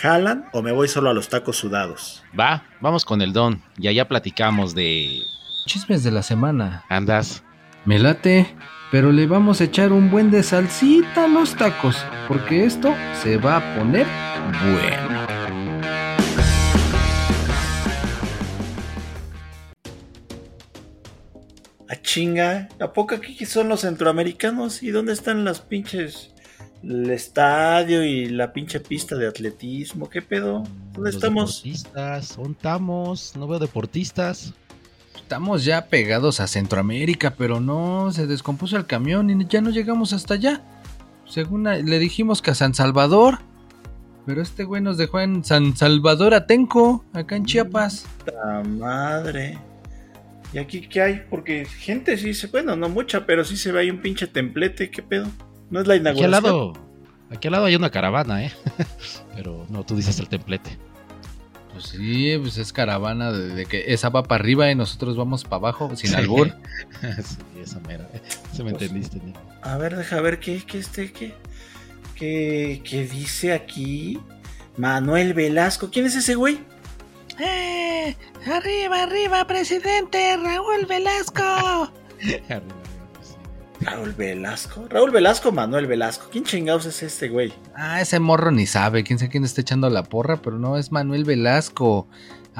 ¿jalan o me voy solo a los tacos sudados? Va, vamos con el don y allá platicamos de... Chismes de la semana. Andas. Me late, pero le vamos a echar un buen de salsita a los tacos, porque esto se va a poner bueno. A chinga, ¿a poco aquí son los centroamericanos? ¿Y dónde están las pinches... el estadio y la pinche pista de atletismo? ¿Qué pedo? ¿Dónde Los estamos? Deportistas, ¿dónde estamos? No veo deportistas. Estamos ya pegados a Centroamérica, pero no, se descompuso el camión y ya no llegamos hasta allá. Según a- le dijimos que a San Salvador, pero este güey nos dejó en San Salvador Atenco, acá en Chiapas. ¡La madre! ¿Y aquí qué hay? Porque gente sí se... Bueno, no mucha, pero sí se ve ahí un pinche templete. ¿Qué pedo? ¿No es la Aquí al inauguración? lado, aquí al lado hay una caravana, ¿eh? Pero no, tú dices el templete. Pues sí, pues es caravana de, de que esa va para arriba y nosotros vamos para abajo, sin albur. sí, esa mera. Se me Pues- entendiste, Nick. A ver, deja ver qué, qué este, qué, qué, qué dice aquí. Manuel Velasco. ¿Quién es ese güey? ¡Eh! ¡Arriba, arriba, presidente! ¡Raúl Velasco! Arriba, sí. Raúl Velasco. Raúl Velasco, Manuel Velasco. ¿Quién chingados es este güey? Ah, ese morro ni sabe, quién sabe quién está echando la porra, pero no, es Manuel Velasco.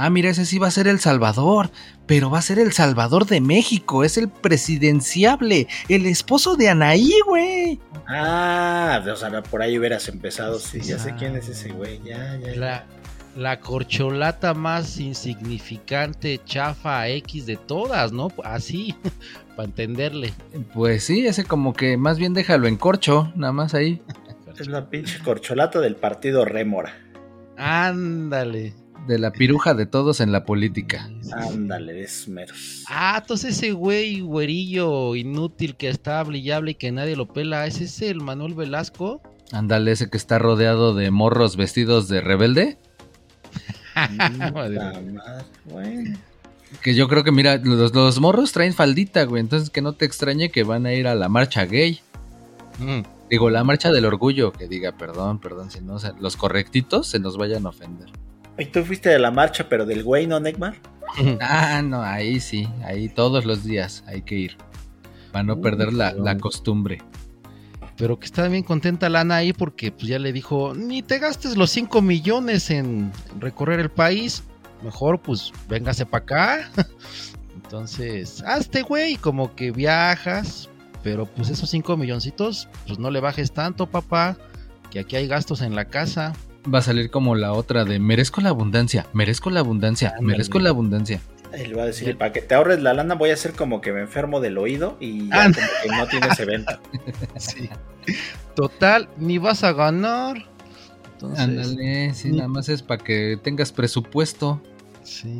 Ah, mira, ese sí va a ser El Salvador, pero va a ser El Salvador de México, es el presidenciable, el esposo de Anaí, güey. Ah, o sea, por ahí hubieras empezado. Sí, ya sé quién es ese güey. Ya, ya, ya. La, la corcholata más insignificante, chafa X de todas, ¿no? Así, para entenderle. Pues sí, ese como que más bien déjalo en corcho, nada más ahí. Es la pinche corcholata del partido Rémora. Ándale. De la piruja de todos en la política. Ándale, de esos meros. Ah, entonces ese güey güerillo inútil que está hablable y que nadie lo pela, ¿es ese el Manuel Velasco? Ándale, ese que está rodeado de morros vestidos de rebelde. Que yo creo que, mira, los, los morros traen faldita, güey. Entonces que no te extrañe que van a ir a la marcha gay. Mm, Digo, la marcha del orgullo, que diga, perdón, perdón, si no, los correctitos se nos vayan a ofender. ¿Y tú fuiste de la marcha, pero del güey, no, Neymar? Ah, no, ahí sí, ahí todos los días hay que ir. Para no perder la, la costumbre. Pero que está bien contenta Lana ahí porque pues ya le dijo, ni te gastes los 5 millones en recorrer el país, mejor pues véngase para acá. Entonces, hazte güey, como que viajas, pero pues esos 5 milloncitos, pues no le bajes tanto papá, que aquí hay gastos en la casa. Va a salir como la otra de merezco la abundancia, merezco la abundancia, Ándale. merezco la abundancia. Él va a decir, para que te ahorres la lana voy a hacer como que me enfermo del oído y ya Ah. como que no tienes evento. Sí. Total, ni vas a ganar. Entonces, Ándale, sí, nada más es para que tengas presupuesto. Sí.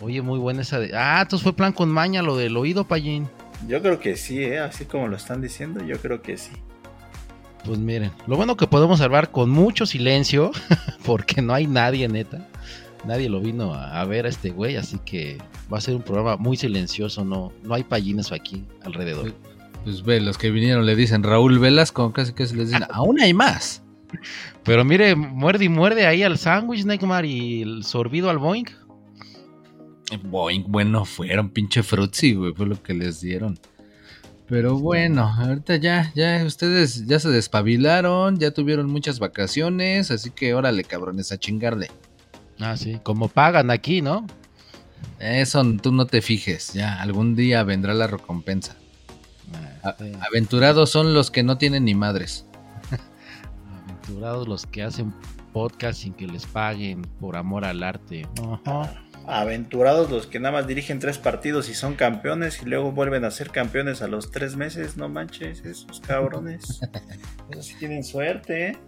Oye, muy buena esa de. Ah, entonces fue plan con maña lo del oído, Payín. Yo creo que sí, ¿eh? así como lo están diciendo, yo creo que sí. Pues miren, lo bueno que podemos hablar con mucho silencio, porque no hay nadie, neta. Nadie lo vino a, a ver a este güey, así que va a ser un programa muy silencioso, no, no hay payines aquí alrededor. Pues ve, los que vinieron le dicen Raúl Velasco, casi que se les dicen, aún hay más. Pero mire, muerde y muerde ahí al sándwich, Neymar, y el sorbido al Boeing. Boing, bueno, fueron pinche frutzi, güey, fue lo que les dieron. Pero bueno, ahorita ya, ya ustedes ya se despabilaron, ya tuvieron muchas vacaciones, así que órale, cabrones, a chingarle. Ah, sí, como pagan aquí, ¿no? Eso tú no te fijes, ya, algún día vendrá la recompensa. Ah, sí. aventurados son los que no tienen ni madres. Aventurados los que hacen podcast sin que les paguen por amor al arte. Ajá. Aventurados los que nada más dirigen tres partidos y son campeones y luego vuelven a ser campeones a los tres meses, no manches, esos cabrones. Esos sí tienen suerte, ¿eh?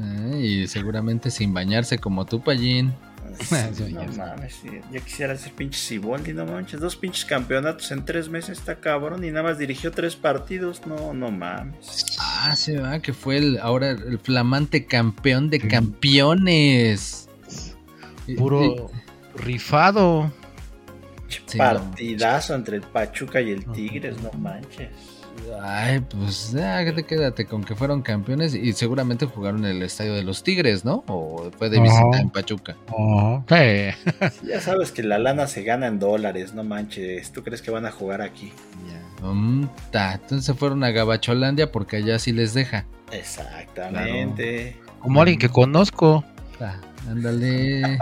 Eh, y seguramente sin bañarse como tú, Pallín. Sí, Sí, no mames, sí, ya quisiera ser pinche Siboldi, no manches. Dos pinches campeonatos en tres meses, está cabrón. Y nada más dirigió tres partidos, no, no mames. Ah, se va, que fue el ahora el flamante campeón de campeones. Puro rifado. Pinche Sí, Partidazo entre el Pachuca y el Tigres, no manches. Ay, pues ya, quédate, quédate con que fueron campeones y seguramente jugaron en el estadio de los Tigres, ¿no? O fue de visita en Pachuca. Sí, ya sabes que la lana se gana en dólares, no manches. ¿Tú crees que van a jugar aquí? Mm, ta, entonces fueron a Gabacholandia porque allá sí les deja. Exactamente. Como alguien que conozco. Ta, ándale.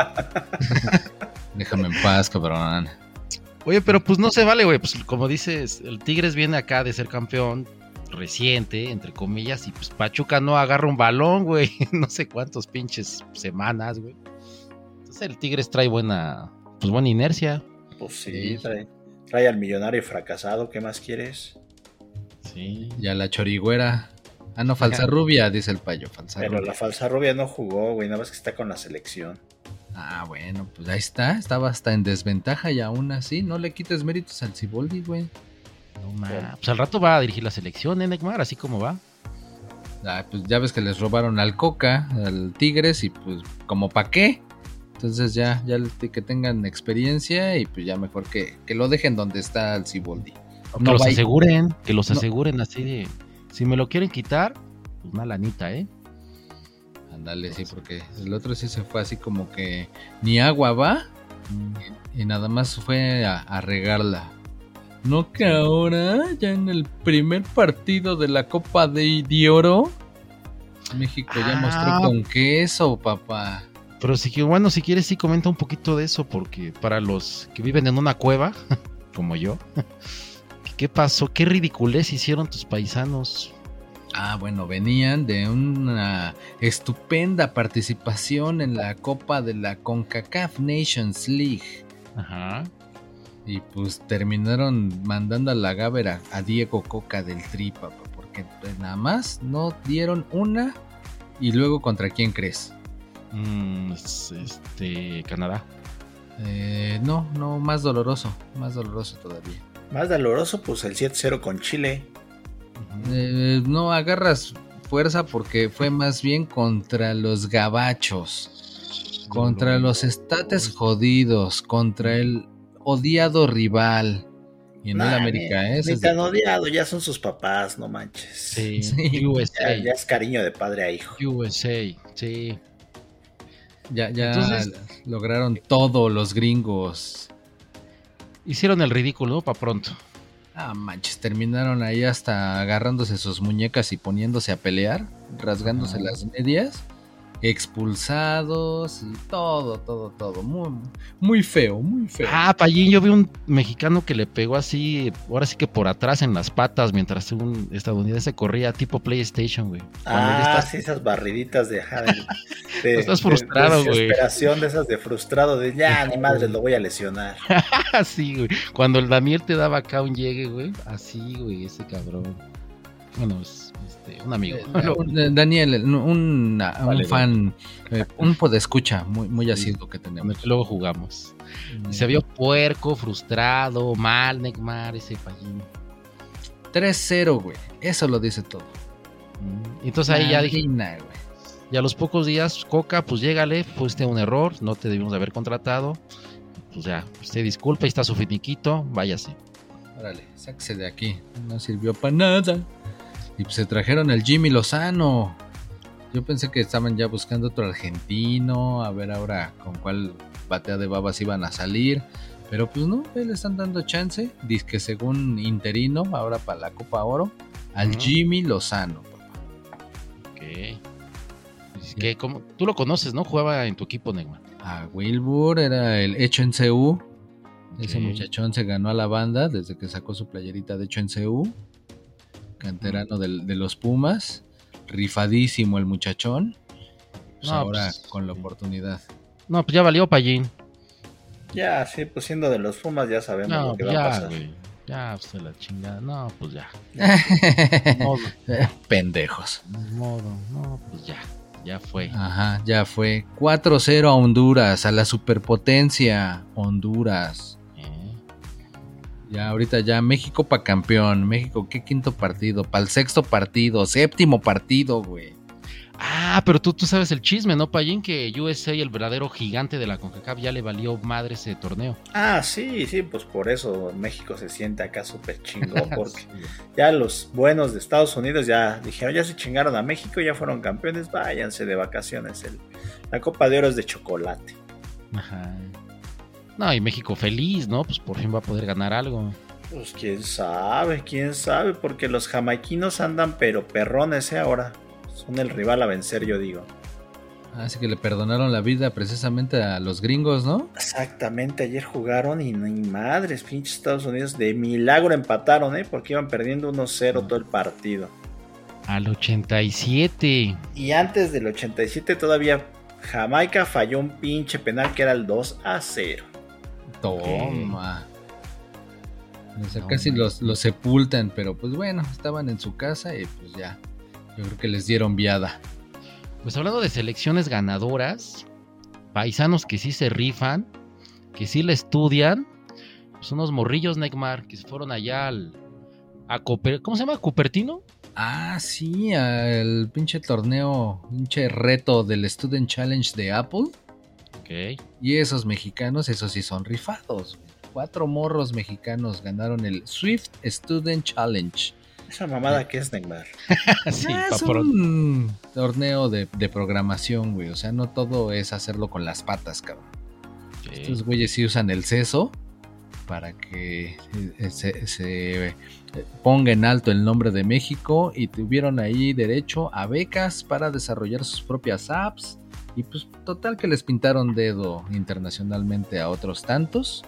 Déjame en paz, cabrón. Oye, pero pues no se vale, güey. Pues como dices, el Tigres viene acá de ser campeón reciente, entre comillas, y pues Pachuca no agarra un balón, güey. No sé cuántos pinches semanas, güey. Entonces el Tigres trae buena, pues buena inercia. Pues sí, Sí. trae, trae al millonario fracasado, ¿qué más quieres? Sí. Y a la chorigüera. Ah, no, falsa rubia, dice el payo, falsa Pero rubia. la falsa rubia no jugó, güey, nada más que está con la selección. Ah, bueno, pues ahí está, estaba hasta en desventaja y aún así no le quites méritos al Ciboldi, güey. No, ma. Pues al rato va a dirigir la selección, ¿eh, Neymar? Así como va. Ah, pues ya ves que les robaron al Coca, al Tigres y pues como pa' qué. Entonces ya, ya que tengan experiencia y pues ya mejor que, que lo dejen donde está el Ciboldi. Que No los aseguren, que los No. aseguren así de. Si me lo quieren quitar, pues una lanita, ¿eh? Ándale, sí, porque el otro sí se fue así como que ni agua va y nada más fue a, a regarla. No que ahora, ya en el primer partido de la Copa de, de Oro, México ya Ah. mostró con queso, papá. Pero si que bueno, si quieres sí comenta un poquito de eso, porque para los que viven en una cueva, como yo, ¿qué pasó? ¿Qué ridiculez hicieron tus paisanos? Ah, bueno, venían de una estupenda participación en la Copa de la CONCACAF Nations League. Ajá. Y pues terminaron mandando a la gávera a Diego Coca del Tri, papá, porque pues, nada más no dieron una. Y luego, ¿contra quién crees? Mm, es- este, Canadá. Eh, no, no, más doloroso, más doloroso todavía. Más doloroso, pues el 7-0 con Chile. Ujú. Eh, no agarras fuerza porque fue más bien contra los gabachos, contra los estates jodidos, contra el odiado rival. Y en el América, ni- ¿eh? Ni tan odiado, ya son sus papás, no manches. Sí, Sí. USA. Ya, ya es cariño de padre a hijo. USA, sí. Ya, ya Entonces- lograron todos los gringos. Hicieron el ridículo, ¿no? Para pronto. Ah, manches, terminaron ahí hasta agarrándose sus muñecas y poniéndose a pelear, rasgándose las medias, expulsados y todo, todo, todo. Muy, muy feo, muy feo. Ah, Payín, yo vi un mexicano que le pegó así, ahora sí que por atrás en las patas, mientras un estadounidense corría tipo PlayStation, güey. Cuando Ah, estás- sí, esas barriditas de... de- de- Estás de- frustrado, de güey. desesperación de esas de frustrado, de ya, ni madre, lo voy a lesionar. Así, güey. Cuando el Daniel te daba acá un llegue, güey. Así, güey, ese cabrón. Bueno, es este, un amigo. Eh, eh, Daniel, un, un- un Vale, fan, eh, un podescucha muy, muy Sí. asiduo que tenemos. luego jugamos. Y se vio puerco, frustrado, mal, Neymar, ese Payín. 3-0, güey. Eso lo dice todo. Mm, Entonces ahí ya dije, güey. y a los pocos días, Coca, pues llégale, fuiste un error, no te debimos de haber contratado. Pues ya, usted disculpe, ahí está su finiquito, váyase. Órale, sáquese de aquí. No sirvió para nada. Y pues se trajeron el Jimmy Lozano. Yo pensé que estaban ya buscando otro argentino. A ver ahora con cuál batea de babas iban a salir. Pero pues no, le están dando chance. Dice que según interino, ahora para la Copa Oro, al. Jimmy Lozano. Ok. ¿qué? ¿Cómo? Tú lo conoces, ¿no? Jugaba en tu equipo, Neymar. A Wilbur era el hecho en CU. Ese muchachón se ganó a la banda desde que sacó su playerita de hecho en CU. Canterano del- de los Pumas. Rifadísimo el muchachón. Pues No, ahora pues, con la oportunidad. No, pues ya valió Payín. Ya, sí, pues siendo de los Pumas ya sabemos No, lo que va a pasar. güey. Ya, pues de la chingada. No, pues ya. No, Pendejos. modo. No, pues ya. Ya fue. Ajá, ya fue. 4-0 a Honduras, a la superpotencia Honduras. Ya ahorita ya México para campeón. México, ¿qué quinto partido? Para el sexto partido, séptimo partido, güey. Ah, pero tú, tú sabes el chisme, ¿no, Payín? Que USA, el verdadero gigante de la CONCACAF, ya le valió madre ese torneo. Ah, sí, sí, pues por eso México se siente acá súper chingón, porque ya los buenos de Estados Unidos ya dijeron, ya se chingaron a México, ya fueron campeones, váyanse de vacaciones. El- la Copa de Oro es de chocolate. Ajá. No, y México feliz, ¿no? Pues por fin va a poder ganar algo. Pues quién sabe, quién sabe, porque los jamaiquinos andan pero perrones, ¿eh? Ahora son el rival a vencer, yo digo. Así que le perdonaron la vida precisamente a los gringos, ¿no? Exactamente, ayer jugaron y ni madres, pinches Estados Unidos de milagro empataron, ¿eh? Porque iban perdiendo 1-0 todo el partido. Al 87. Y antes del 87 todavía Jamaica falló un pinche penal que era el 2 a 0. Toma. O sea, No, casi los, los sepultan, pero pues bueno, estaban en su casa y pues ya. Yo creo que les dieron viada. Pues hablando de selecciones ganadoras, paisanos que sí se rifan, que sí le estudian, pues unos morrillos, Neymar, que se fueron allá al. A Coper- ¿Cómo se llama? ¿Cupertino? Ah, sí, el pinche torneo, pinche reto del Student Challenge de Apple. Y esos mexicanos, esos sí son rifados. Cuatro morros mexicanos ganaron el Swift Student Challenge. Esa mamada que es Neymar. sí, Ah, es un torneo de, de programación, güey. O sea, no todo es hacerlo con las patas, cabrón. Estos güeyes sí usan el seso para que eh, se, se, eh, ponga en alto el nombre de México y tuvieron ahí derecho a becas para desarrollar sus propias apps. Y pues total que les pintaron dedo internacionalmente a otros tantos,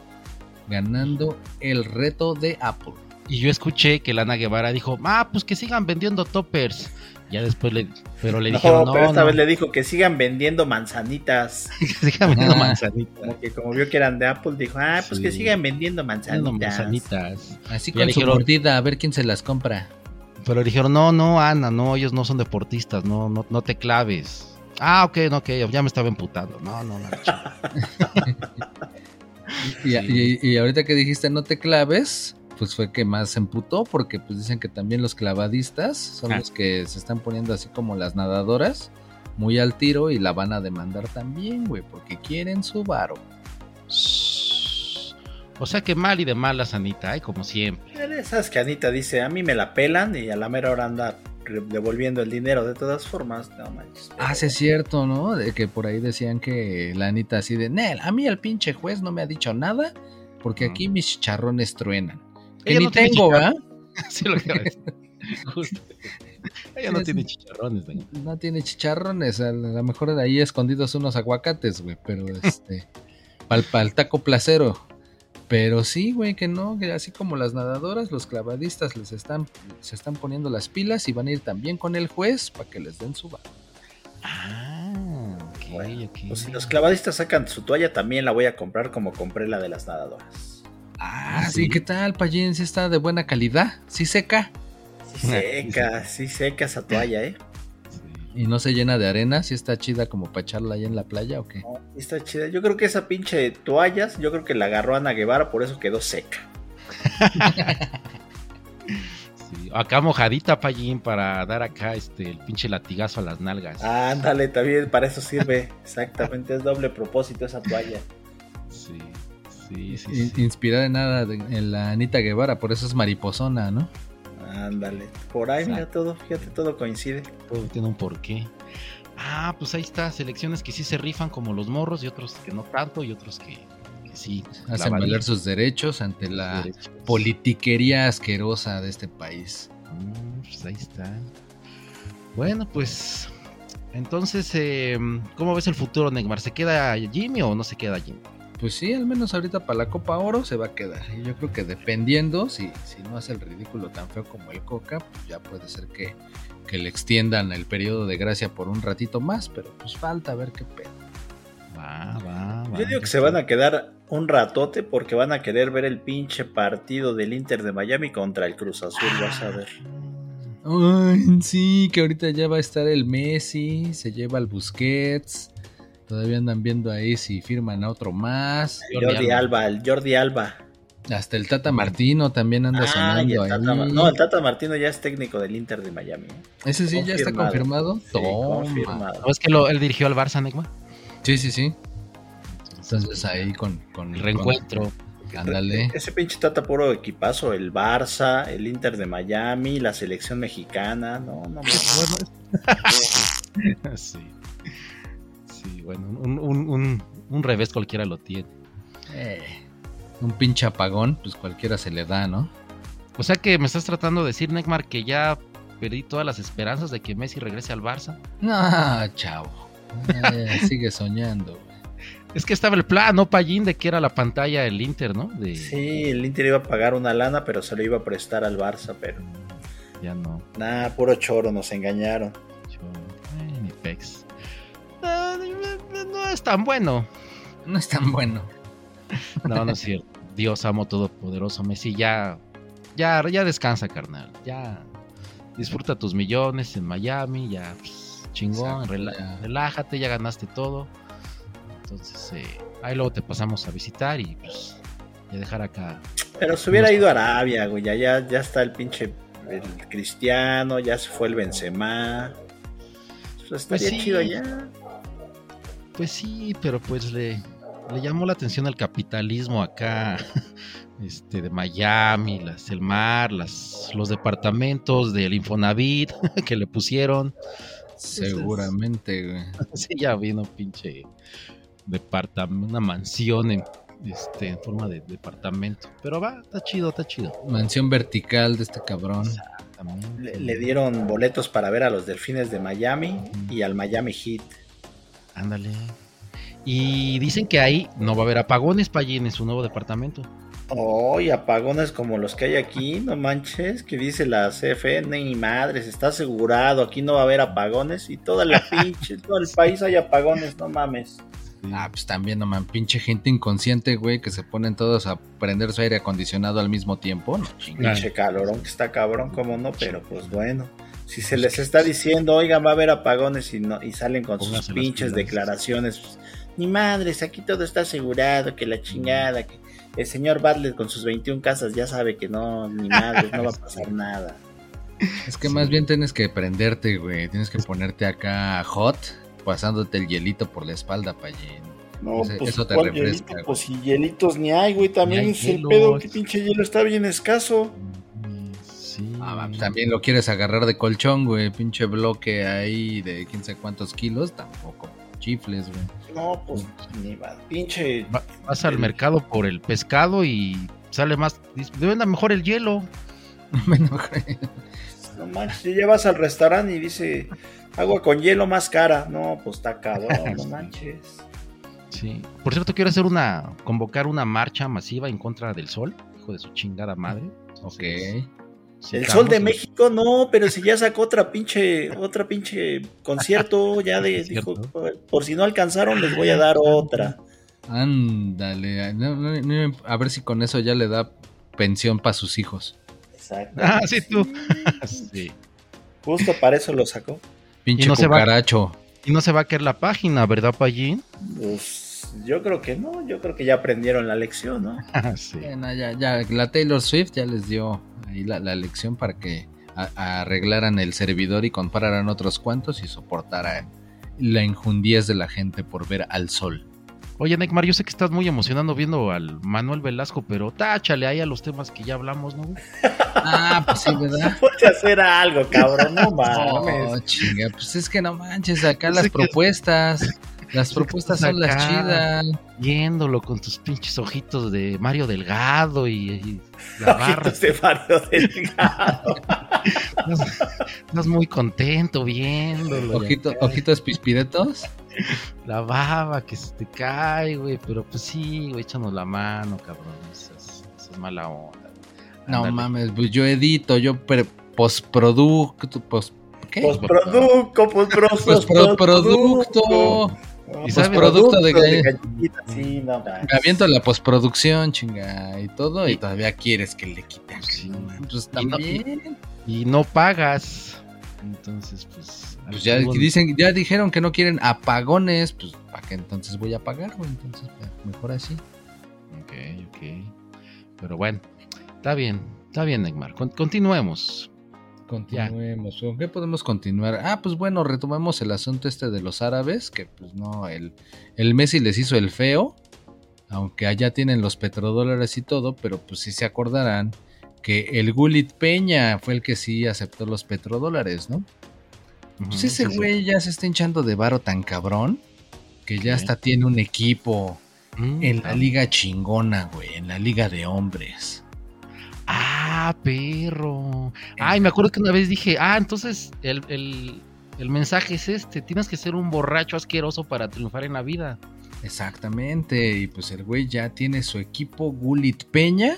ganando el reto de Apple. Y yo escuché que Lana Guevara dijo, ah, pues que sigan vendiendo toppers. Ya después le, pero le no, dijeron, no, pero esta no, vez le dijo que sigan vendiendo manzanitas. que sigan vendiendo Ah. manzanitas. Como que como vio que eran de Apple, dijo, ah, pues que sigan vendiendo Vendiendo manzanitas. manzanitas. Así Ya con su dijeron- mordida, a ver quién se las compra. Pero le dijeron, no, no, Ana, no, ellos no son deportistas, no, no, no te claves. Ah, ok, no, ok, ya me estaba emputando. No, no, no. Y, y- y ahorita que dijiste no te claves, pues fue que más se emputó porque pues dicen que también los clavadistas son Ah. los que se están poniendo así como las nadadoras, muy al tiro y la van a demandar también, güey, porque quieren su varo. O sea que mal y de malas, Anita, ¿eh? como siempre. Esas que Anita dice, a mí me la pelan y a la mera hora anda devolviendo el dinero de todas formas. No manches. Ah, sí es cierto, ¿no? De que por ahí decían que la Anita así de, Nel, a mí el pinche juez no me ha dicho nada porque aquí mis chicharrones truenan. Que Ella ni no tiene tengo, ¿verdad? chicharrón. sí, lo que decir. Justo. Ella no tiene chicharrones, doña. No tiene chicharrones, a lo mejor de ahí escondidos unos aguacates, güey, pero este, para el taco placero. Pero sí, güey, que no, que así como las nadadoras, los clavadistas les están, se están poniendo las pilas y van a ir también con el juez para que les den su varo. Ah, ok, Bueno, ok. Pues si los clavadistas sacan su toalla, también la voy a comprar como compré la de las nadadoras. Ah, ¿sí? sí, ¿qué tal, Payín? ¿Sí está de buena calidad? ¿Sí seca? Sí seca, sí seca esa toalla, ¿eh? ¿Y no se llena de arena? ¿Sí está chida como para echarla ahí en la playa o qué? No, está chida. Yo creo que esa pinche toallas, yo creo que la agarró Ana Guevara, por eso quedó seca. Sí, Acá mojadita, Payín, para dar acá este el pinche latigazo a las nalgas. Ándale, también para eso sirve. Exactamente, es doble propósito esa toalla. Sí, sí, sí. In- sí. Inspirada en nada de- en la Anita Guevara, por eso es mariposona, ¿no? Ándale, por ahí, mira todo, fíjate, todo coincide. Todo tiene un porqué. Ah, pues ahí está, selecciones que sí se rifan como los morros y otros que no tanto y otros que, que sí. Hacen valer sus derechos ante la politiquería asquerosa de este país. Mm, pues ahí está. Bueno, pues entonces, eh, ¿cómo ves el futuro, Neymar? ¿Se queda Jimmy o no se queda Jimmy? Pues sí, al menos ahorita para la Copa Oro se va a quedar. Y yo creo que dependiendo, si, si no hace el ridículo tan feo como el Coca, pues ya puede ser que, que le extiendan el periodo de gracia por un ratito más, pero pues falta ver qué pedo. Va, va, va. Yo digo que se van a quedar un ratote porque van a querer ver el pinche partido del Inter de Miami contra el Cruz Azul, vas a ver. Ay, sí, que ahorita ya va a estar el Messi, se lleva al Busquets. Todavía andan viendo ahí si firman a otro más. Jordi Alba, el Jordi Alba. Hasta el Tata Martino también anda Ah, sonando el Tata ahí. No, el Tata Martino ya es técnico del Inter de Miami. ¿eh? Ese sí ya está confirmado. Sí, confirmado. ¿No es que lo- él dirigió al Barça, Negma? Sí, sí, sí. Entonces ahí con, con El reencuentro. ándale. Ese pinche Tata puro equipazo, el Barça, el Inter de Miami, la selección mexicana, no, no mames. sí. Sí, bueno, un, un, un, un revés cualquiera lo tiene. Eh, un pinche apagón, pues cualquiera se le da, ¿no? O sea que me estás tratando de decir, Neymar, que ya perdí todas las esperanzas de que Messi regrese al Barça. Ah, chavo. Eh, sigue soñando. Es que estaba el plan, ¿no, Pallín? De que era la pantalla el Inter, ¿no? De... Sí, el Inter iba a pagar una lana, pero se lo iba a prestar al Barça, pero Ya no. nada, puro choro, nos engañaron. Yo... Ay, mi pex. No es tan bueno. No es tan bueno. No, no es cierto. Dios amo todopoderoso. Messi, ya, ya, ya descansa, carnal. Ya disfruta tus millones en Miami. Ya, pues, chingón. Exacto, rela- ya. Relájate, ya ganaste todo. Entonces, eh, ahí luego te pasamos a visitar y pues, ya dejar acá. Pero se hubiera ido a Arabia, güey, ya, ya, ya está el pinche el Cristiano, ya se fue el Benzema. Pues estaría Pues sí. chido allá. Pues sí, pero pues le, le llamó la atención el capitalismo acá, este, de Miami, las, el mar, las, los departamentos del Infonavit que le pusieron. Seguramente, güey. Sí, ya vino pinche departamento, una mansión en, este, en forma de departamento. Pero va, está chido, está chido. Mansión vertical de este cabrón. Le, le dieron boletos para ver a los delfines de Miami y al Miami Heat. Ándale. Y dicen que ahí no va a haber apagones para allí en su nuevo departamento. Oh, y apagones como los que hay aquí, no manches, que dice la CFN y madres, está asegurado, aquí no va a haber apagones y toda la pinche, todo el país hay apagones, no mames. Ah, pues también, no man, pinche gente inconsciente, güey, que se ponen todos a prender su aire acondicionado al mismo tiempo. No. Pinche calorón que está cabrón, como no, pero pues bueno. Si se les está diciendo, oigan, va a haber apagones y no, y salen con sus pinches declaraciones, pues, ni madres, aquí todo está asegurado, que la chingada, que el señor Bartlett con sus 21 casas ya sabe que no, ni madres, no va a pasar nada. Es que más bien tienes que prenderte, güey. Tienes que ponerte acá hot, pasándote el hielito por la espalda, Payín. No, pues eso te ¿cuál refresca, hielito? Pues si hielitos ni hay, güey, también hay es el pedo, que pinche hielo está bien escaso. Ah, pues también lo quieres agarrar de colchón, güey. Pinche bloque ahí de quién sabe cuántos kilos. Tampoco chifles, güey. No, pues ni va, pinche Va- vas al mercado por el pescado y sale más. Deben dar mejor el hielo. Bueno, güey. No manches, ya vas al restaurante y dice agua con hielo más cara. No, pues está cabrón, no manches. Sí. Por cierto, quiero hacer una. convocar una marcha masiva en contra del sol. Hijo de su chingada madre. Ok. Sí, El sol de México, no, pero si ya sacó otra pinche, otra pinche concierto, ya de, dijo, por si no alcanzaron, les voy a dar otra. Ándale. no, no, no, a ver si con eso ya le da pensión para sus hijos. Exacto. Ah, sí, tú. Sí. Justo para eso lo sacó. Pinche Y no se va-. Y no se va a caer la página, ¿verdad, Pallín? Pues yo creo que no, yo creo que ya aprendieron la lección, ¿no? sí. Bueno, ya, ya, la Taylor Swift ya les dio ahí la, la lección para que a- arreglaran el servidor y compraran otros cuantos y soportaran la injundiez de la gente por ver al sol. Oye, Neymar, yo sé que estás muy emocionado viendo al Manuel Velasco, pero táchale ahí a los temas que ya hablamos, ¿no? Ah, pues sí, ¿verdad? Ponte a hacer algo, cabrón, no mames. chinga, pues es que no manches, acá las propuestas, las propuestas son las chidas. Viéndolo con tus pinches ojitos de Mario Delgado y, y la barra. Ojitos de Mario Delgado. Estás, estás muy contento viéndolo. Ojito, ojitos pispiretos. La baba que se te cae, güey. Pero pues sí, güey, échanos la mano, cabrón. Eso es, eso es mala onda. No mames, pues yo edito, yo pre- postproducto, post, ¿qué? Postproducto, postproducto. Postproducto. ¿Y sabes? Postproducto de Sí, no manches. Me aviento la postproducción, chinga, y todo, y todavía quieres que le quite. Sí. Pues Y no- también. y no pagas. Entonces, pues. Pues ya algún- dicen, ya dijeron que no quieren apagones, pues ¿para qué entonces voy a pagar, güey? Entonces, pues, mejor así. Ok, ok. Pero bueno, está bien, está bien, Neymar. Con- continuemos. Continuemos. ¿Con qué podemos continuar? Ah, pues bueno, retomamos el asunto este de los árabes, que pues no, el, el Messi les hizo el feo, aunque allá tienen los petrodólares y todo, pero pues sí se acordarán que el Gulit Peña fue el que sí aceptó los petrodólares, ¿no? Pues ese sí, sí. güey ya se está hinchando de varo tan cabrón que ya Sí. hasta tiene un equipo Mm, en la ah. liga chingona, güey, en la liga de hombres. Ah, perro. Ay, me acuerdo que una vez dije, ah, entonces el, el- el mensaje es este, tienes que ser un borracho asqueroso para triunfar en la vida. Exactamente, y pues el güey ya tiene su equipo Gulit Peña,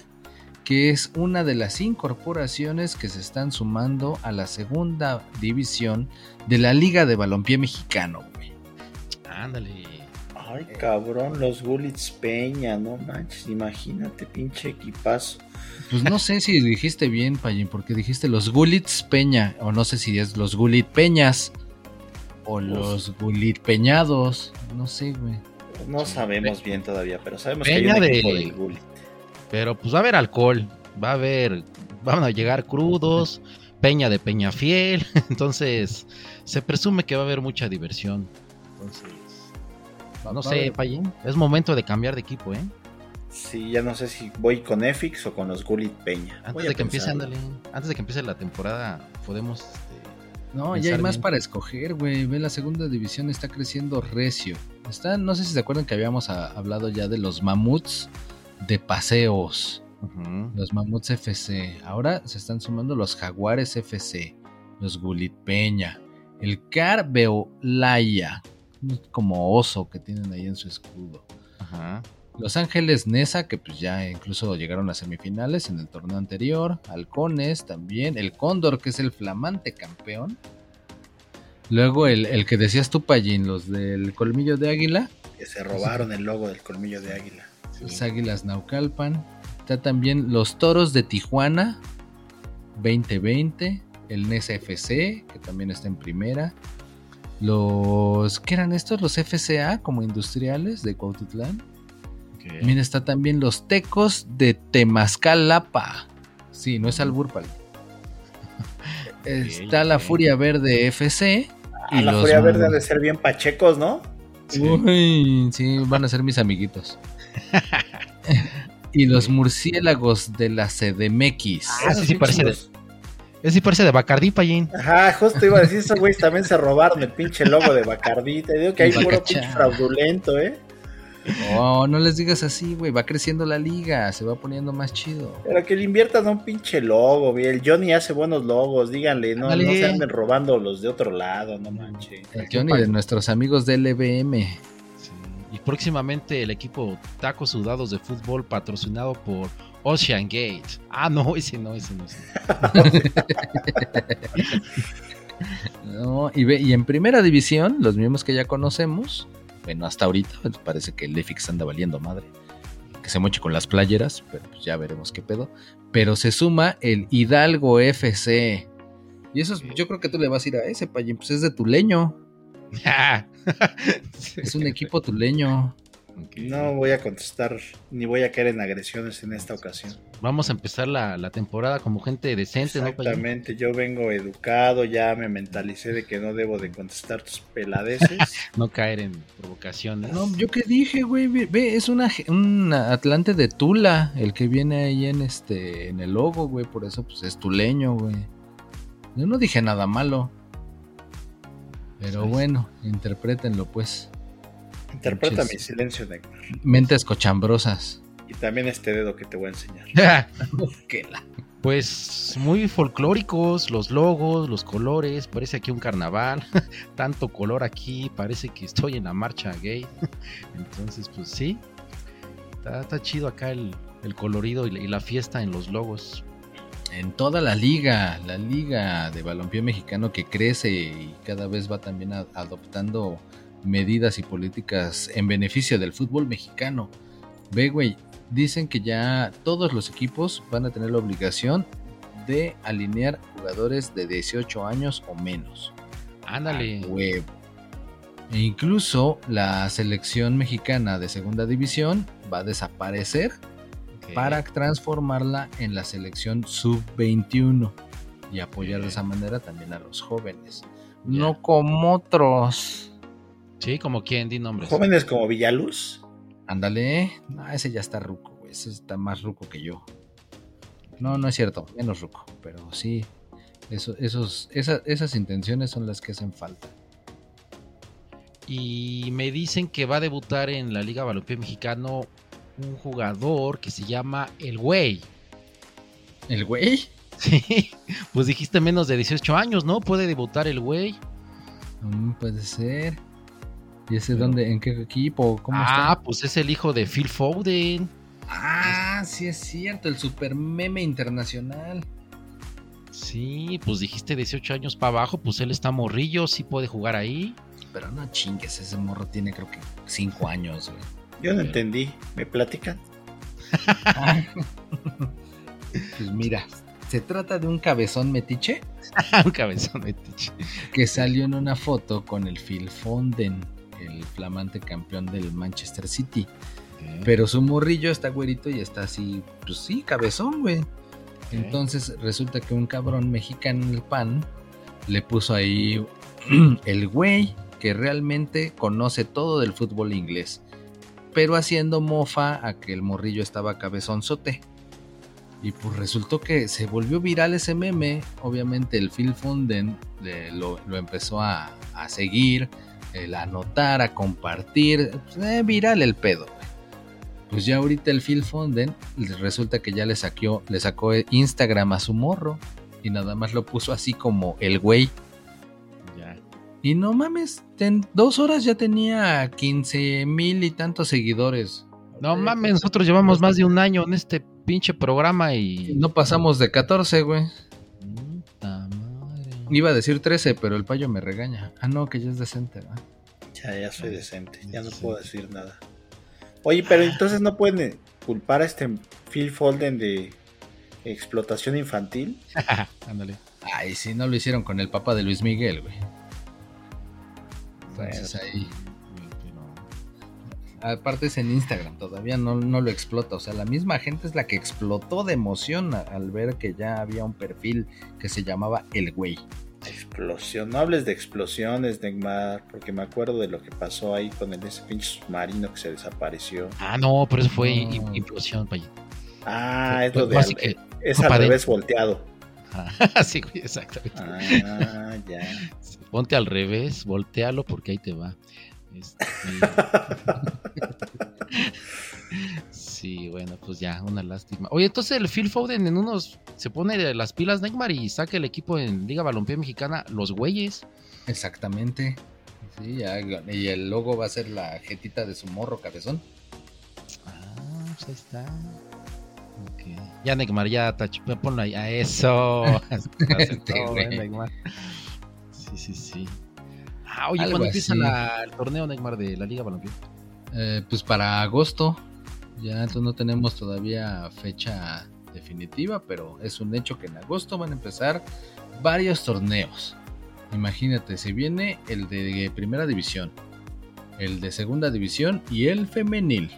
que es una de las incorporaciones que se están sumando a la segunda división de la Liga de Balompié Mexicano, güey. Ándale. Ay, cabrón, los Gullits Peña, no manches, imagínate, pinche equipazo. Pues no sé si dijiste bien, Payín, porque dijiste los Gulits Peña, o no sé si es los Gulit Peñas, o los Gulit Peñados, no sé, güey. No sabemos bien todavía, pero sabemos Peña que hay un de- equipo del Gullit. Pero pues va a haber alcohol, va a haber, van a llegar crudos, peña de peña fiel, entonces se presume que va a haber mucha diversión. Entonces, no sé, Payín, es momento de cambiar de equipo, ¿eh? Sí, ya no sé si voy con EFIX o con los Gullit Peña. Antes de que empiece, ándale, antes de que empiece la temporada, podemos este, No, ya hay más bien. para escoger, güey. Ve, la segunda división está creciendo recio. Está, no sé si se acuerdan que habíamos a- hablado ya de los mamuts de paseos. Los mamuts FC. Ahora se están sumando los jaguares FC. Los Gulit Peña. El Carbeolaya. Como oso que tienen ahí en su escudo. ajá. Los Ángeles Nesa, que pues ya incluso llegaron a semifinales en el torneo anterior. Halcones también. El Cóndor, que es el flamante campeón. Luego el, el que decías tú, Pallín, los del colmillo de águila. Que se robaron el logo del colmillo de águila. Los Águilas Naucalpan. Está también los Toros de Tijuana 2020. El Nesa FC, que también está en primera. Los. ¿Qué eran estos? Los FCA, como industriales de Cuautitlán. ok. También está también los Tecos de Temazcalapa. Sí, no es Alburpal. Está la. Furia Verde FC. Ah, la los Furia Verde han de ser bien pachecos, ¿no? Uy, sí, van a ser mis amiguitos. y los murciélagos de la CDMX. Ah, sí, sí, parece de, Sí parece de Bacardí, Payín. Ajá, justo iba a decir, esos güeyes también se robaron el pinche logo de Bacardí. Te digo que hay puro pinche fraudulento, ¿eh? Oh, no les digas así, güey. Va creciendo la liga, se va poniendo más chido. Pero que le inviertan a un pinche logo, güey. El Johnny hace buenos logos, díganle, no, no se anden robando los de otro lado, no manches. El Johnny de nuestros amigos del LBM. Sí. Y próximamente el equipo Tacos Sudados de Fútbol patrocinado por Ocean Gate. Ah, no, ese no, ese no. ese no. No, y, ve- y en primera división, los mismos que ya conocemos, bueno, hasta ahorita pues, parece que el Lefix anda valiendo madre. Que se moche con las playeras, pero pues ya veremos qué pedo. Pero se suma el Hidalgo FC. Y eso es- yo creo que tú le vas a ir a ese, Payín, pues es de Tuleño. Es un equipo tuleño. No voy a contestar, ni voy a caer en agresiones en esta ocasión. Vamos a empezar la, la temporada como gente decente. Exactamente, yo vengo educado, ya me mentalicé de que no debo de contestar tus peladeces. No caer en provocaciones. No, yo qué dije, güey, ve, ve, es una, un Atlante de Tula, el que viene ahí en este, en el logo, güey, por eso pues es tuleño, güey. Yo no dije nada malo. Pero bueno, interprétenlo pues. Interpreta mi silencio, Neymar. Mentes cochambrosas. Y también este dedo que te voy a enseñar. Pues muy folclóricos, los logos, los colores, parece aquí un carnaval, tanto color aquí, parece que estoy en la marcha gay. Entonces, pues sí, está, está chido acá el, el colorido y la, y la fiesta en los logos. En toda la liga, la liga de balompié mexicano que crece y cada vez va también a- adoptando medidas y políticas en beneficio del fútbol mexicano. Ve, güey, dicen que ya todos los equipos van a tener la obligación de alinear jugadores de 18 años o menos. Ándale. A huevo. E incluso la selección mexicana de segunda división va a desaparecer para transformarla en la selección sub-21 y apoyar de esa manera también a los jóvenes. No como otros. Sí, como quien, di nombres. Jóvenes como Villaluz. Ándale, no, ese ya está ruco, güey. Ese está más ruco que yo. No, no es cierto, menos ruco, pero sí. Eso, esos, esa- esas intenciones son las que hacen falta. Y me dicen que va a debutar en la Liga Balompié Mexicano un jugador que se llama El Güey. ¿El güey? Sí, pues dijiste menos de 18 años, ¿no? Puede debutar el güey. Mm, puede ser. ¿Y ese Pero- dónde? ¿En qué equipo? ¿Cómo ah, está? pues es el hijo de Phil Foden. Ah, sí es cierto, el super meme internacional. Sí, pues dijiste 18 años para abajo, pues él está morrillo, sí puede jugar ahí. Pero no chingues, ese morro tiene creo que 5 años, güey. Yo no entendí. ¿Me platican? pues mira, se trata de un cabezón metiche un cabezón de tiche. que salió en una foto con el Phil Foden, el flamante campeón del Manchester City. Pero su morrillo está güerito y está así, pues sí, cabezón, güey. Entonces resulta que un cabrón mexicano en el pan le puso ahí el güey que realmente conoce todo del fútbol inglés, pero haciendo mofa a que el morrillo estaba cabezonzote. Y pues resultó que se volvió viral ese meme. Obviamente el Phil Foden eh, lo, lo empezó a, a seguir, el anotar, a compartir. Pues, eh, viral el pedo. Pues ya ahorita el Phil Foden resulta que ya le sacó, le sacó Instagram a su morro y nada más lo puso así como el güey. Ya. Y no mames, en dos horas ya tenía 15 mil y tantos seguidores. No mames, nosotros llevamos más de un año en este pinche programa y. No pasamos de 14, güey. Iba a decir 13, pero el payo me regaña. Ah, no, que ya es decente, ¿verdad? Ya, ya soy decente. Ya no Sí. puedo decir nada. Oye, pero entonces no pueden eh, culpar a este Phil Folden de explotación infantil. Ándale. Ay, sí, no lo hicieron con el papá de Luis Miguel, güey. Bueno, Entonces ahí. Aparte es en Instagram, todavía no, no lo explota. O sea, la misma gente es la que explotó de emoción a- al ver que ya había un perfil que se llamaba El Güey. Explosión. No hables de explosiones, Neymar, porque me acuerdo de lo que pasó ahí con el, ese pinche submarino que se desapareció. Ah, no, pero eso fue No. im- implosión. Ah, es lo de que- es al revés volteado. sí, güey, exactamente. Ah, ya. Ponte al revés, voltealo porque ahí te va. Este, Sí, bueno, pues ya, una lástima. Oye, entonces el Phil Foden en unos se pone las pilas Neymar y saca el equipo en Liga Balompié Mexicana, los güeyes. Exactamente. Sí, ya, y el logo va a ser la jetita de su morro cabezón. Ah, pues ahí está. Ya Neymar, ya tach- ponlo ahí. A eso. Eh. Sí, sí, sí. Ah, oye, ¿cuándo empieza la- el torneo Neymar de la Liga Balompié? Eh, pues para agosto. Ya entonces no tenemos todavía fecha definitiva, pero es un hecho que en agosto van a empezar varios torneos. Imagínate, se viene el de primera división, el de segunda división y el femenil.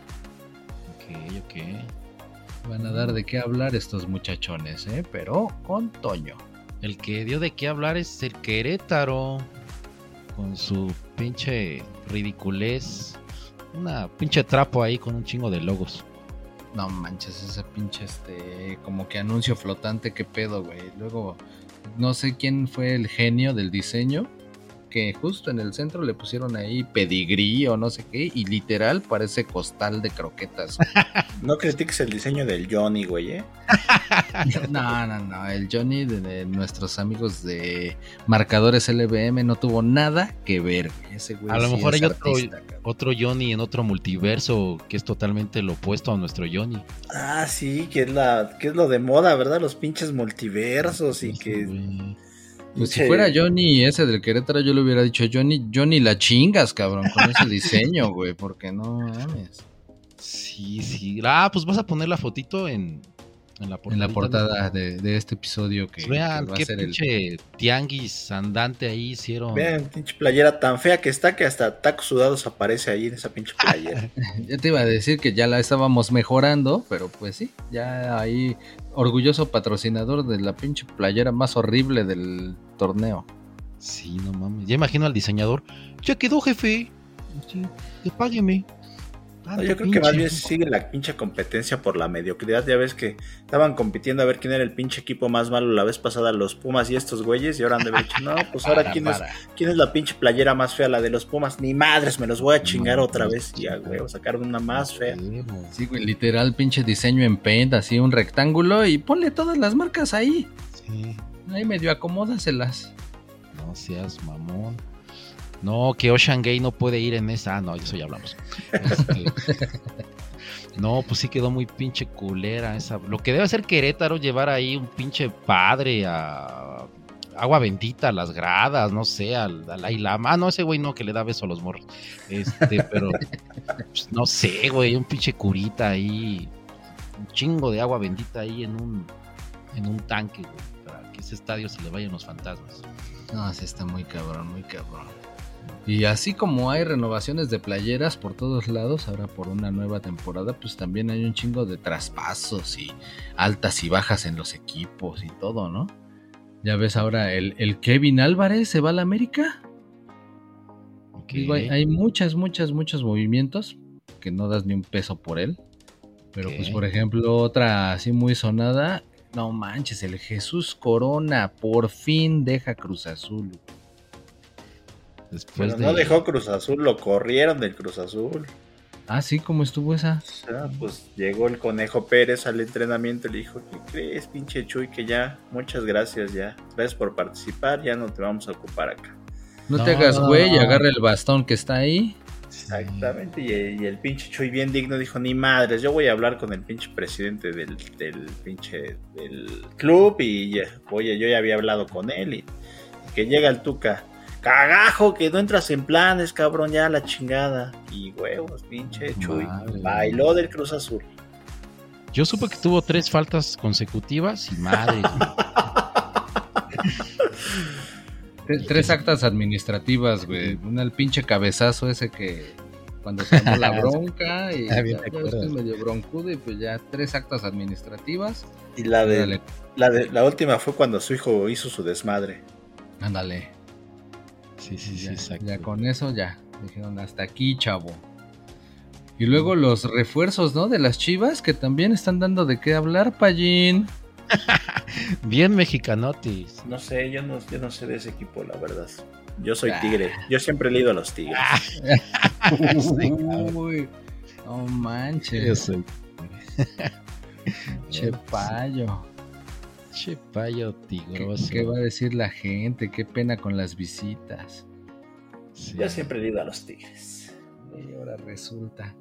Ok, ok. Van a dar de qué hablar estos muchachones, ¿eh? pero con Toño. El que dio de qué hablar es el Querétaro. Con su pinche ridiculez. Una pinche trapo ahí con un chingo de logos. No manches, ese pinche este, como que anuncio flotante, qué pedo, güey. Luego, no sé quién fue el genio del diseño, que justo en el centro le pusieron ahí pedigrí o no sé qué, y literal parece costal de croquetas. No critiques el diseño del Johnny, güey, ¿eh? no, no, no, el Johnny de, de nuestros amigos de marcadores LBM no tuvo nada que ver, güey. Ese güey A lo sí mejor hay otro- artista. Otro Johnny en otro multiverso que es totalmente lo opuesto a nuestro Johnny. Ah, sí, que es la, que es lo de moda, ¿verdad? Los pinches multiversos y Sí, que. güey. Pues si fuera Johnny ese del Querétaro, yo le hubiera dicho, Johnny, Johnny la chingas, cabrón, con ese diseño, güey, porque no mames. Sí, sí. Ah, pues vas a poner la fotito en, En la en la portadita, portada de, de este episodio que, Pues vean que va a ser el... pinche tianguis andante ahí hicieron. Vean, pinche playera tan fea que está que hasta tacos sudados aparece ahí en esa pinche playera. Ya te iba a decir que ya la estábamos mejorando, pero pues sí, ya ahí orgulloso patrocinador de la pinche playera más horrible del torneo. Sí, no mames. Ya imagino al diseñador. Ya quedó, jefe. Sí, págueme. No, yo creo que más bien sigue la pinche competencia por la mediocridad. Ya ves que estaban compitiendo a ver quién era el pinche equipo más malo la vez pasada, los Pumas y estos güeyes. Y ahora han de haber dicho, no, pues ahora Para, quién es, quién es la pinche playera más fea, la de los Pumas. Ni madres, me los voy a chingar No, otra pues, vez. Y a huevo, sacaron una más fea. Sí, güey, literal pinche diseño en paint, así un rectángulo y ponle todas las marcas ahí. Sí. Ahí medio acomódaselas. No seas mamón. No, que Ocean Gay no puede ir en esa. Ah, no, eso ya hablamos. Este, no, pues sí quedó muy pinche culera esa. Lo que debe hacer Querétaro llevar ahí un pinche padre a agua bendita a las gradas, no sé, al Dalai Lama. Ah, no, ese güey no, que le da beso a los morros. Este, pero pues, no sé, güey, un pinche curita ahí. Un chingo de agua bendita ahí en un, en un tanque, güey, para que ese estadio se le vayan los fantasmas. No, sí está muy cabrón, muy cabrón. Y así como hay renovaciones de playeras por todos lados, ahora por una nueva temporada, pues también hay un chingo de traspasos y altas y bajas en los equipos y todo, ¿no? Ya ves ahora el, el Kevin Álvarez se va a la América. Digo, hay, hay muchas, muchas, muchos movimientos que no das ni un peso por él. Pero pues por ejemplo otra así muy sonada, no manches, el Jesús Corona por fin deja Cruz Azul. Después Pero de... no dejó Cruz Azul, lo corrieron del Cruz Azul. Ah, sí, ¿cómo estuvo esa? O sea, pues llegó el Conejo Pérez al entrenamiento y le dijo, ¿qué crees, pinche Chuy? Que ya, muchas gracias ya. Gracias por participar, ya no te vamos a ocupar acá. No, No, te hagas no, güey y no. agarra el bastón que está ahí. Exactamente, y, y el pinche Chuy bien digno dijo, ni madres, yo voy a hablar con el pinche presidente del, del pinche del club y ya, oye, yo ya había hablado con él y, y que llega el Tuca, cagajo, que no entras en planes, cabrón, ya la chingada. Y huevos, pinche Chuy, Madre. bailó del Cruz Azul. Yo supe que tuvo tres faltas consecutivas y madre. Tres actas administrativas, güey. Una el pinche cabezazo ese que cuando se armó la bronca y Ah, bien ya, medio broncudo y pues ya tres actas administrativas. Y la de, la de la última fue cuando su hijo hizo su desmadre. ándale. Sí, sí, sí, ya, exacto. ya con eso ya. Dijeron hasta aquí, chavo. Y luego los refuerzos, ¿no? De las chivas que también están dando de qué hablar, Pallín. Bien mexicanotis. No sé, yo no, yo no sé de ese equipo, la verdad. Yo soy Ah. tigre. Yo siempre he leído a los tigres. Uy, no manches. Yo soy- Che payo. Che payo ¿Qué, tigroso. qué va a decir la gente? Qué pena con las visitas. Sí. Yo siempre he leído a los tigres. Y ahora resulta.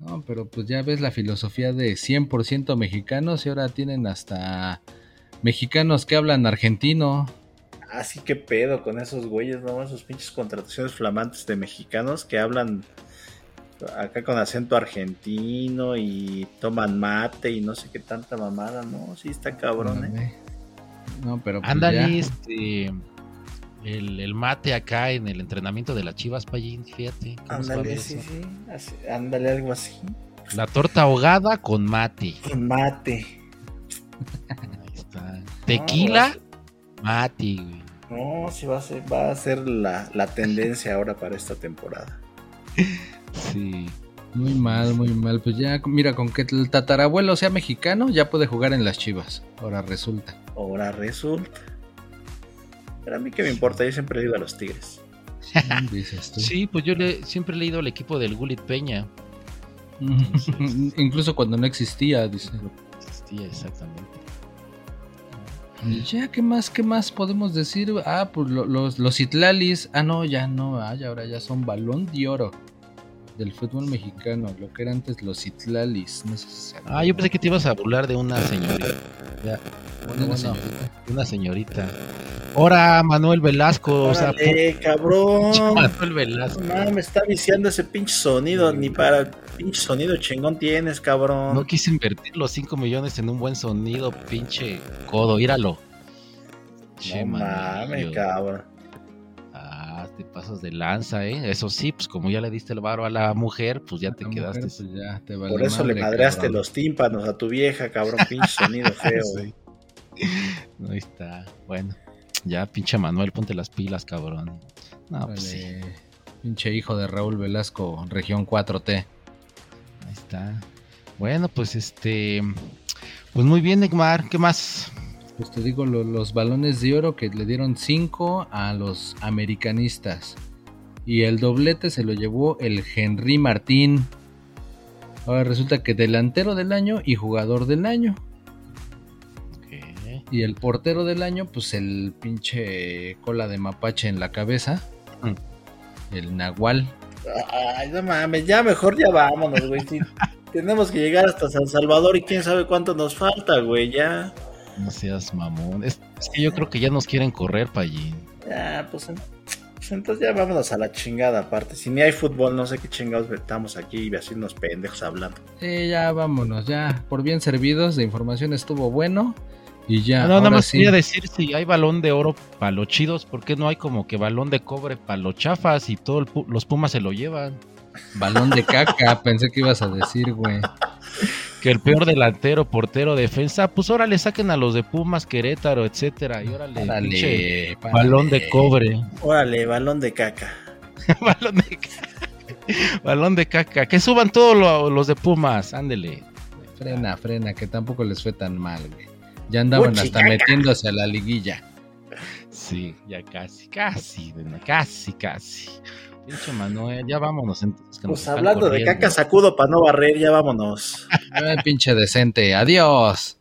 No, pero pues ya ves la filosofía de 100% mexicanos y ahora tienen hasta mexicanos que hablan argentino. Así que pedo con esos güeyes, ¿no? Esos pinches contrataciones flamantes de mexicanos que hablan acá con acento argentino y toman mate y no sé qué tanta mamada, ¿no? Sí, está cabrón, ¿eh? Ándale. No, pero pues este. El, el mate acá en el entrenamiento de las chivas, Payín, fíjate. ¿cómo se va a Ándale, sí, sí. así- ándale, algo así. La torta ahogada con mate. Con mate. Ahí está. Tequila, mate, güey. No, sí va a ser, va a ser la, la tendencia ahora para esta temporada. Sí. Muy mal, muy mal. Pues ya, mira, con que el tatarabuelo sea mexicano, ya puede jugar en las chivas. Ahora resulta. Ahora resulta. Pero a mí que me importa, yo siempre he ido a los tigres. Dices tú. Sí, pues yo le, siempre he leído al equipo del Gulit Peña. Incluso cuando no existía, dice. Existía exactamente. Y Ya, ¿qué más, qué más podemos decir? Ah, pues lo- los, los Itlalis. Ah, no, ya no. Ah, ya ahora ya son balón de oro del fútbol mexicano. Lo que era antes los Itlalis. No sé si Ah, yo pensé que te ibas a burlar de una señorita. Ya, Bueno, bueno. de una señorita. Ahora Manuel Velasco. O sea, ¡Órale, cabrón! Manuel Velasco. No, me está viciando ese pinche sonido, ni para pinche sonido chingón tienes, cabrón. No quise invertir los 5 millones en un buen sonido, pinche codo, íralo. No mames, cabrón. Te pasas de lanza, ¿eh? Eso sí, pues como ya le diste el varo a la mujer, pues ya te la quedaste. mujer, pues, ya te valió Por eso le madre, madreaste cabrón. los tímpanos a tu vieja, cabrón, pinche sonido feo. Sí. Ahí está. Bueno, ya pinche Manuel, ponte las pilas, cabrón. No, pues sí, Pinche hijo de Raúl Velasco, región 4T. ahí está. Bueno, pues este. Pues muy bien, Neymar, ¿qué más? Pues te digo, lo- los balones de oro que le dieron 5 a los americanistas. Y el doblete se lo llevó el Henry Martín. Ahora resulta que delantero del año y jugador del año. Y el portero del año, pues el pinche cola de mapache en la cabeza. El Nahual. Ay, no mames, ya mejor ya vámonos, güey. sí. tenemos que llegar hasta San Salvador y quién sabe cuánto nos falta, güey, ya. No seas mamón. Es, es que yo creo que ya nos quieren correr para allí. Ya, pues, en- pues entonces ya vámonos a la chingada aparte. Si ni hay fútbol, no sé qué chingados estamos aquí y así unos pendejos hablando. Sí, ya vámonos, ya. Por bien servidos, de información estuvo bueno. Y ya. Ah, no, nada más sí. quería decir si hay balón de oro para los chidos, ¿por qué no hay como que balón de cobre para los chafas y todos los Pumas se lo llevan? Balón de caca, pensé que ibas a decir, güey. Que el peor delantero, portero, defensa, pues órale saquen a los de Pumas, Querétaro, etcétera, y órale, pinche Dale, balón de cobre. Órale, balón de caca. balón de caca. balón de caca, que suban todos lo- los de Pumas, ándele. Frena, frena, que tampoco les fue tan mal, güey. Ya andaban Uchi, hasta caca. metiéndose a la liguilla. Sí, ya casi, casi, casi, casi. Pinche Manuel, ya vámonos entonces. que Pues hablando de caca, sacudo para no barrer, ya vámonos. Pinche decente. Adiós.